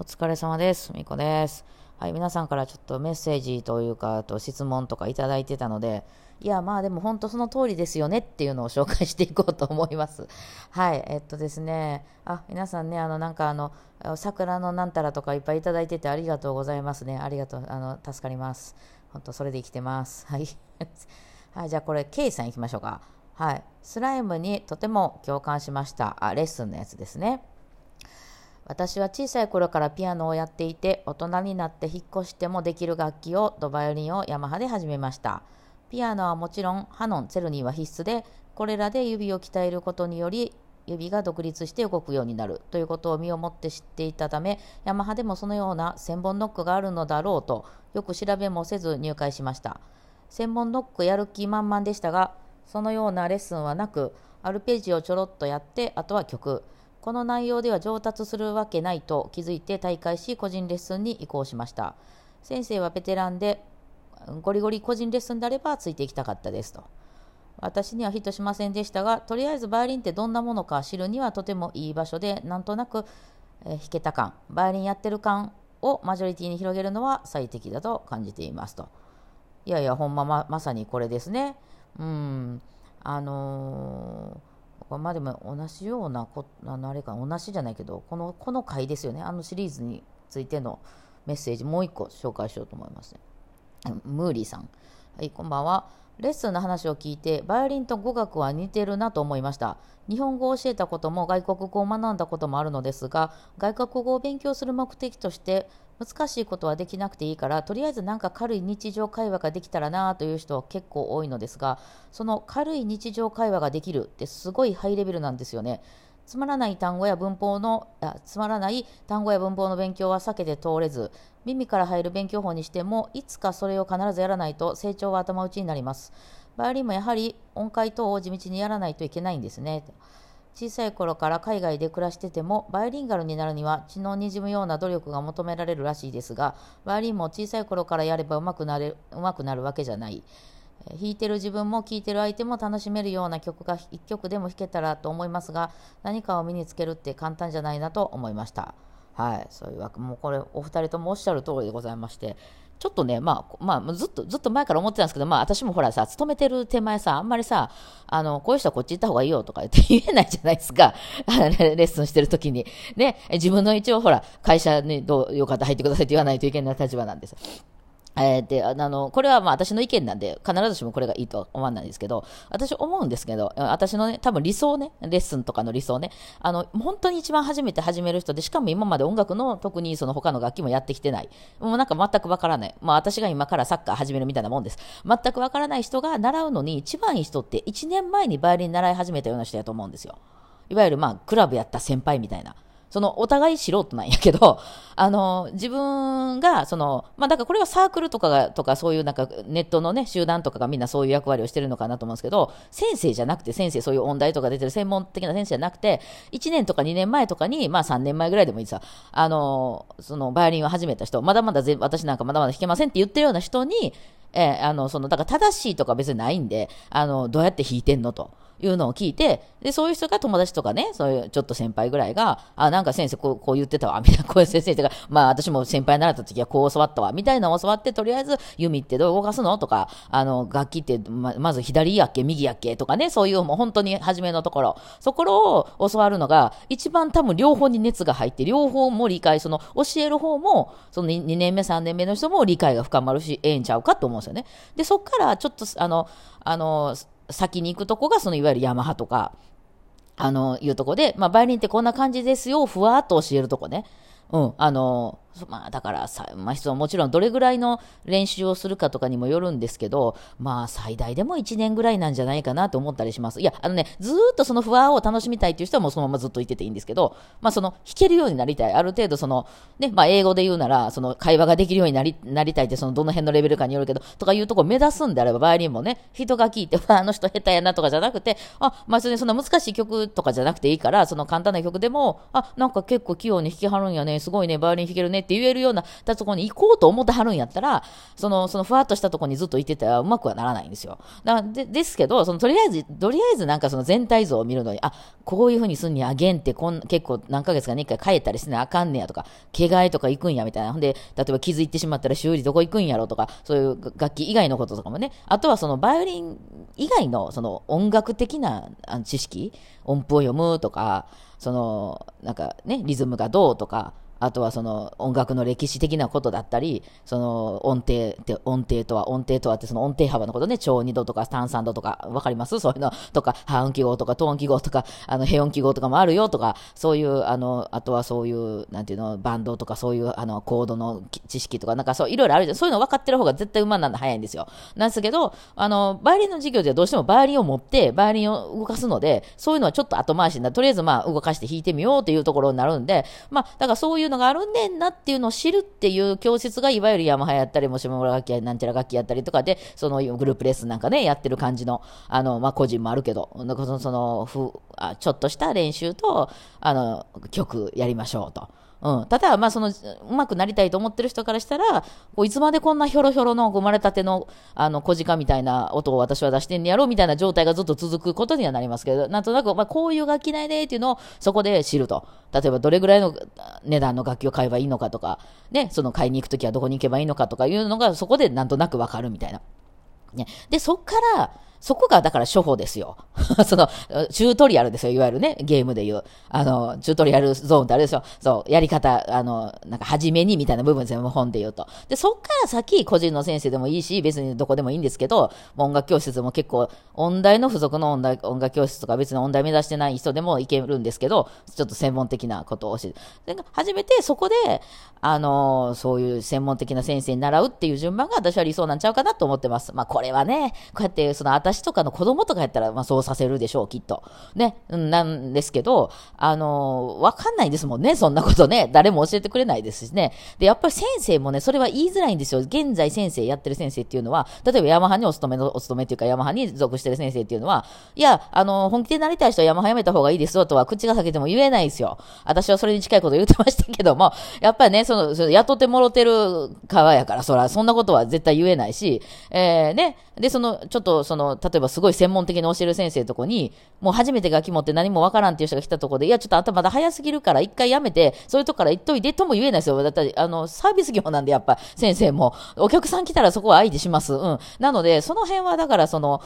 お疲れ様です。みこです。はい、皆さんからちょっとメッセージというか、あと質問とかいただいてたので、いや、まあでも本当その通りですよねっていうのを紹介していこうと思います。はい、えっとですね、あ、皆さんね、あの、なんかあの、桜のなんたらとかいっぱいいただいててありがとうございますね。ありがとう、あの、助かります。本当それで生きてます。はい。はい、じゃあこれ、ケイさん行きましょうか。はい。スライムにとても共感しました。あ、レッスンのやつですね。私は小さい頃からピアノをやっていて大人になって引っ越してもできる楽器をドバイオリンをヤマハで始めました。ピアノはもちろんハノンツェルニーは必須でこれらで指を鍛えることにより指が独立して動くようになるということを身をもって知っていたためヤマハでもそのような千本ノックがあるのだろうとよく調べもせず入会しました。千本ノックやる気満々でしたがそのようなレッスンはなくアルペジオちょろっとやってあとは曲。この内容では上達するわけないと気づいて大会し個人レッスンに移行しました。先生はベテランでゴリゴリ個人レッスンであればついていきたかったですと。私にはヒットしませんでしたがとりあえずバイオリンってどんなものか知るにはとてもいい場所でなんとなく、え、弾けた感バイオリンやってる感をマジョリティに広げるのは最適だと感じていますと。いやいやほんまままさにこれですね。うん。あのーまでも同じようなこあのあれか同じじゃないけどこのこの回ですよね。あのシリーズについてのメッセージもう一個紹介しようと思いますね。ムーリーさん。はいこんばんは。レッスンの話を聞いてバイオリンと語学は似てるなと思いました。日本語を教えたことも外国語を学んだこともあるのですが外国語を勉強する目的として難しいことはできなくていいからとりあえずなんか軽い日常会話ができたらなという人は結構多いのですがその軽い日常会話ができるってすごいハイレベルなんですよね。つまらない単語や文法のあつまらない単語や文法の勉強は避けて通れず耳から入る勉強法にしてもいつかそれを必ずやらないと成長は頭打ちになります。バイオリンもやはり音階等を地道にやらないといけないんですね。小さい頃から海外で暮らしててもバイオリンガルになるには血のにじむような努力が求められるらしいですがバイオリンも小さい頃からやればうまくなれうまくなるわけじゃない。弾いてる自分も聴いてる相手も楽しめるような曲が1曲でも弾けたらと思いますが何かを身につけるって簡単じゃないなと思いましたはいそういうわけもうこれお二人ともおっしゃる通りでございましてちょっとね、まあ、まあ、ずっと、ずっと前から思ってたんですけど、まあ、私もほらさ、勤めてる手前さ、あんまりさ、あの、こういう人はこっち行った方がいいよとか言って言えないじゃないですか。レッスンしてる時に。ね、自分の一応ほら、会社にどう、よかった入ってくださいって言わないといけない立場なんです。えー、であのこれはまあ私の意見なんで必ずしもこれがいいとは思わないんですけど私思うんですけど私のね多分理想ねレッスンとかの理想ねあの本当に一番初めて始める人でしかも今まで音楽の特にその他の楽器もやってきてない。もうなんか全くわからない。まあ私が今からサッカー始めるみたいなもんです。全くわからない人が習うのに一番いい人って1年前にバイオリン習い始めたような人やと思うんですよ。いわゆるまあクラブやった先輩みたいな。そのお互い素人なんやけど、あの、自分が、その、まあだからこれはサークルとかが、とかそういうなんかネットのね、集団とかがみんなそういう役割をしてるのかなと思うんですけど、先生じゃなくて、先生そういう音大とか出てる専門的な先生じゃなくて、1年とか2年前とかに、まあ3年前ぐらいでもいいさ、あの、そのバイオリンを始めた人、まだまだ私なんかまだまだ弾けませんって言ってるような人に、えー、あの、その、だから正しいとか別にないんで、あの、どうやって弾いてんのと。いうのを聞いて、で、そういう人が友達とかね、そういうちょっと先輩ぐらいが、あ、なんか先生こうこう言ってたわ、みたいな、こういう先生とか、まあ私も先輩になった時はこう教わったわ、みたいなのを教わって、とりあえず弓ってどう動かすのとか、あの、楽器ってままず左やっけ、右やっけとかね、そういうもう本当に初めのところ、そこを教わるのが、一番多分両方に熱が入って、両方も理解、その教える方も、その 2, 2年目、3年目の人も理解が深まるし、ええんちゃうかと思うんですよね。で、そっからちょっと、あの、あの、先に行くとこが、そのいわゆるヤマハとか、あの、いうとこで、まあ、バイオリンってこんな感じですよ、ふわっと教えるとこね。うん、あの、まあだからさ、まあ、もちろんどれぐらいの練習をするかとかにもよるんですけど、まあ最大でも1年ぐらいなんじゃないかなと思ったりします。いや、あのね、ずっとその不安を楽しみたいっていう人はもうそのままずっといてていいんですけど、まあその弾けるようになりたい。ある程度その、ね、まあ英語で言うなら、その会話ができるようになりなりたいってそのどの辺のレベルかによるけど、とかいうとこ目指すんであれば、バイオリンもね、人が聞いて、あの人下手やなとかじゃなくて、あ、まあそれそんな難しい曲とかじゃなくていいから、その簡単な曲でも、あ、なんか結構器用に弾きはるんやね、すごいね、バイオリン弾けるねねって言えるようなたとこに行こうと思ってはるんやったら、その、そのふわっとしたとこにずっと行ってたらうまくはならないんですよ。だでですけど、そのとりあえず、とりあえずなんかその全体像を見るのに、あ、こういうふうにすんにあげんってこん結構何ヶ月かに一回帰ったりしてなあかんねやとか、怪我とか行くんやみたいな。ほんで、例えば傷いてしまったら修理どこ行くんやろとか、そういう楽器以外のこととかもね。あとはそのバイオリン以外のその音楽的な知識、音符を読むとか、その、なんかね、リズムがどうとか、あとはその音楽の歴史的なことだったり、その音程って音程とは、音程とはってその音程幅のことね、超二度とか単三度とか、わかります？そういうのとか、半音記号とか、ト音記号とか、あの、平音記号とかもあるよとか、そういう、あの、あとはそういう、なんていうの、バンドとかそういう、あの、コードの知識とか、なんかそう、いろいろあるじゃん。そういうの分かってる方が絶対馬なんだ早いんですよ。なんですけど、あの、バイオリンの授業ではどうしてもバイオリンを持って、バイオリンを動かすので、そういうのはちょっと後回しになとりあえずまあ、動かして弾いてみようっていうところになるんで、まあ、だからそういうのがあるんでんなっていうのを知るっていう教室がいわゆるヤマハやったり、もしも村楽器やなんちゃら楽器やったりとかで、そのグループレッスンなんかね、やってる感じの、あの、まあ、個人もあるけど、その、そのふあちょっとした練習と、あの、曲やりましょうと。うん。ただ、まあ、その、うまくなりたいと思ってる人からしたら、こういつまでこんなひょろひょろの生まれたての、あの、小鹿みたいな音を私は出してんやろうみたいな状態がずっと続くことにはなりますけど、なんとなく、まあ、こういう楽器ないねっていうのをそこで知ると。例えば、どれぐらいの値段の楽器を買えばいいのかとか、ね、その買いに行くときはどこに行けばいいのかとかいうのが、そこでなんとなくわかるみたいな。ね。で、そっから、そこがだから処方ですよ。その、チュートリアルですよ。いわゆるね、ゲームで言う。あの、チュートリアルゾーンってあれですよ。そう、やり方、あの、なんか、初めにみたいな部分ですよ。本で言うと。で、そっから先、個人の先生でもいいし、別にどこでもいいんですけど、音楽教室も結構、音大の付属の音大音楽教室とか別に音大目指してない人でもいけるんですけど、ちょっと専門的なことを教えて。初めてそこで、あの、そういう専門的な先生に習うっていう順番が私は理想なんちゃうかなと思ってます。まあ、これはね、こうやって、その、私とかの子供とかやったら、まあ、そうさせるでしょう、きっと。ね、なんですけど、あの、わかんないですもんね、そんなことね。誰も教えてくれないですしね。で、やっぱり先生もね、それは言いづらいんですよ。現在先生やってる先生っていうのは、例えばヤマハにお勤めの、お勤めっていうか、ヤマハに属してる先生っていうのは、いや、あの、本気でなりたい人はヤマハやめた方がいいですよとは、口が裂けても言えないですよ。私はそれに近いこと言ってましたけども、やっぱりね、その、その雇ってもろてる側やから、そら、そんなことは絶対言えないし、えー、ね、で、その、ちょっと、その、例えばすごい専門的に教える先生とこに、もう初めて楽器持って何もわからんっていう人が来たとこで、いや、ちょっと頭まだ早すぎるから、一回やめて、そういうとこから行っといてとも言えないですよ。だったら、あの、サービス業なんで、やっぱ、先生も、お客さん来たらそこは相手します。うん。なので、その辺は、だから、その、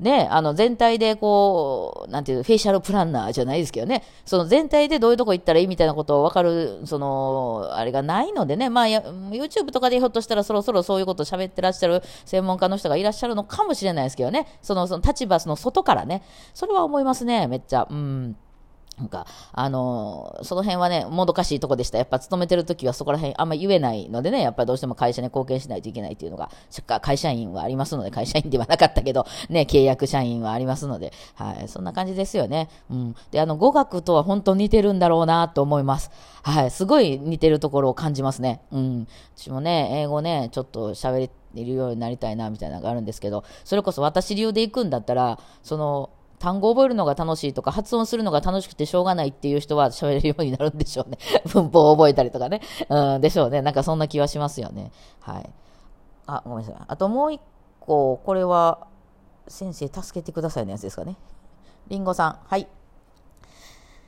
ね、あの全体でこう、なんていう、フェイシャルプランナーじゃないですけどね、その全体でどういうとこ行ったらいいみたいなことを分かる、その、あれがないのでね、まあ、YouTube とかでひょっとしたらそろそろそういうことを喋ってらっしゃる専門家の人がいらっしゃるのかもしれないですけどね、その、その立場その外からね、それは思いますね、めっちゃ。うん。なんか、あのー、その辺はね、もどかしいとこでした。やっぱ勤めてる時はそこら辺あんま言えないのでね、やっぱりどうしても会社に貢献しないといけないっていうのが、会社員はありますので、会社員ではなかったけど、ね、契約社員はありますので、はい、そんな感じですよね。うん。で、あの、語学とは本当似てるんだろうなと思います。はい、すごい似てるところを感じますね。うん。私もね、英語ね、ちょっと喋れるようになりたいな、みたいなのがあるんですけど、それこそ私流で行くんだったら、その、単語を覚えるのが楽しいとか、発音するのが楽しくてしょうがないっていう人は喋れるようになるんでしょうね。文法を覚えたりとかね。うん、でしょうね。なんかそんな気はしますよね。はい。あ、ごめんなさい。あともう一個、これは、先生助けてくださいのやつですかね。りんごさん。はい。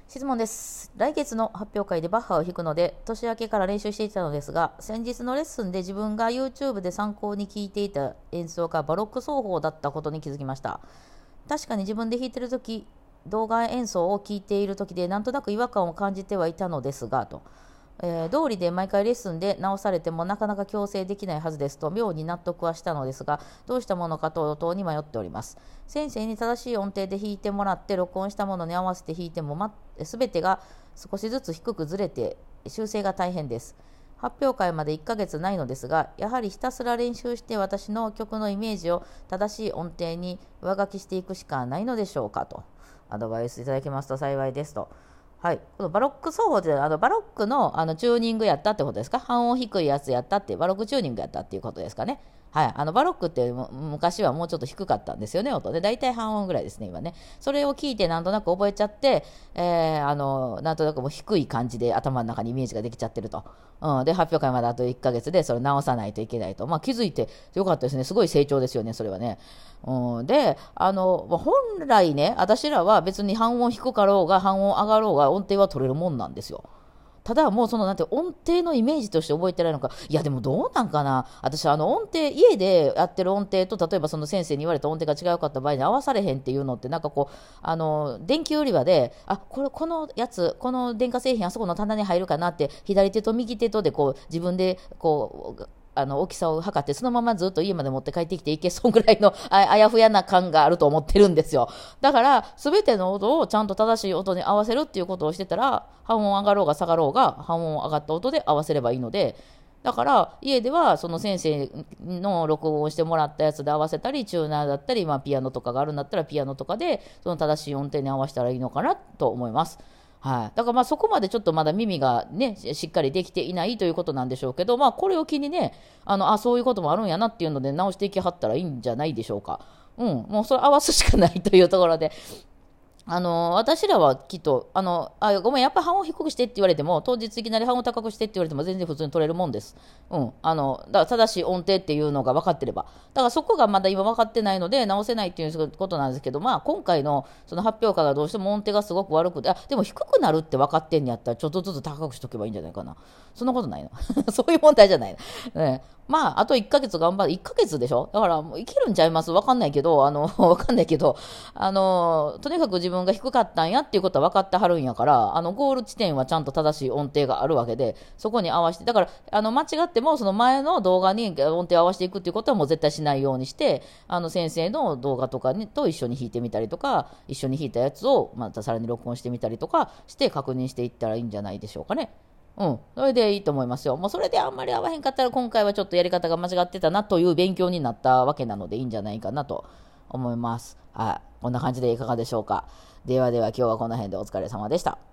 質問です。来月の発表会でバッハを弾くので、年明けから練習していたのですが、先日のレッスンで自分が YouTube で参考に聴いていた演奏がバロック奏法だったことに気づきました。確かに自分で弾いてる時動画演奏を聴いている時でなんとなく違和感を感じてはいたのですがと、えー、道理で毎回レッスンで直されてもなかなか強制できないはずですと妙に納得はしたのですがどうしたものかと等に迷っております。先生に正しい音程で弾いてもらって録音したものに合わせて弾いても、ま、全てが少しずつ低くずれて修正が大変です。発表会まで1ヶ月ないのですが、やはりひたすら練習して私の曲のイメージを正しい音程に上書きしていくしかないのでしょうかと、アドバイスいただきますと幸いですと。はい、このバロック奏法ってあのバロックのあのチューニングやったってことですか？半音低いやつやったってバロックチューニングやったっていうことですかね？はい、あのバロックって昔はもうちょっと低かったんですよね、音で、大体半音ぐらいですね、今ね。それを聞いて、なんとなく覚えちゃって、えー、あのなんとなくもう低い感じで頭の中にイメージができちゃってると。うん、で、発表会まであと1ヶ月でそれ直さないといけないと。まあ、気づいてよかったですね、すごい成長ですよね、それはね。うん、で、あの本来ね、私らは別に半音低かろうが、半音上がろうが、音程は取れるもんなんですよ。ただもうそのなんて音程のイメージとして覚えてないのか、いやでもどうなんかな、私、あの音程、家でやってる音程と、例えばその先生に言われた音程が違うかった場合に合わされへんっていうのって、なんかこう、あの電気売り場で、あこれ、このやつ、この電化製品、あそこの棚に入るかなって、左手と右手とでこう自分でこう、あの大きさを測ってそのままずっと家まで持って帰ってきていけそうぐらいの あやふやな感があると思ってるんですよだから全ての音をちゃんと正しい音に合わせるっていうことをしてたら半音上がろうが下がろうが半音上がった音で合わせればいいのでだから家ではその先生の録音をしてもらったやつで合わせたりチューナーだったり、まあ、ピアノとかがあるんだったらピアノとかでその正しい音程に合わせたらいいのかなと思います。はい、だからまあそこまでちょっとまだ耳がねしっかりできていないということなんでしょうけど、まあ、これを機にねあのあそういうこともあるんやなっていうので直していきはったらいいんじゃないでしょうか。うん、もうそれ合わすしかないというところで、あの私らはきっとあのあごめんやっぱ半音低くしてって言われても当日いきなり半音高くしてって言われても全然普通に取れるもんです、うん、あのだから正しい音程っていうのが分かってれば。だからそこがまだ今分かってないので直せないっていうことなんですけど、まあ、今回のその発表会がどうしても音程がすごく悪くてあでも低くなるって分かってんやったらちょっとずつ高くしとけばいいんじゃないかな。そんなことないの。そういう問題じゃないの、ね、まあ、あと1ヶ月頑張る。1ヶ月でしょ？だから、もういけるんちゃいます？わかんないけど、あの、わかんないけど、あの、とにかく自分が低かったんやっていうことは分かってはるんやから、あの、ゴール地点はちゃんと正しい音程があるわけで、そこに合わせて、だから、あの、間違っても、その前の動画に音程を合わせていくっていうことはもう絶対しないようにして、あの、先生の動画とかにと一緒に弾いてみたりとか、一緒に弾いたやつをまたさらに録音してみたりとかして確認していったらいいんじゃないでしょうかね。うん。それでいいと思いますよ。もうそれであんまり合わへんかったら今回はちょっとやり方が間違ってたなという勉強になったわけなのでいいんじゃないかなと思います。はい。こんな感じでいかがでしょうか。ではでは今日はこの辺でお疲れ様でした。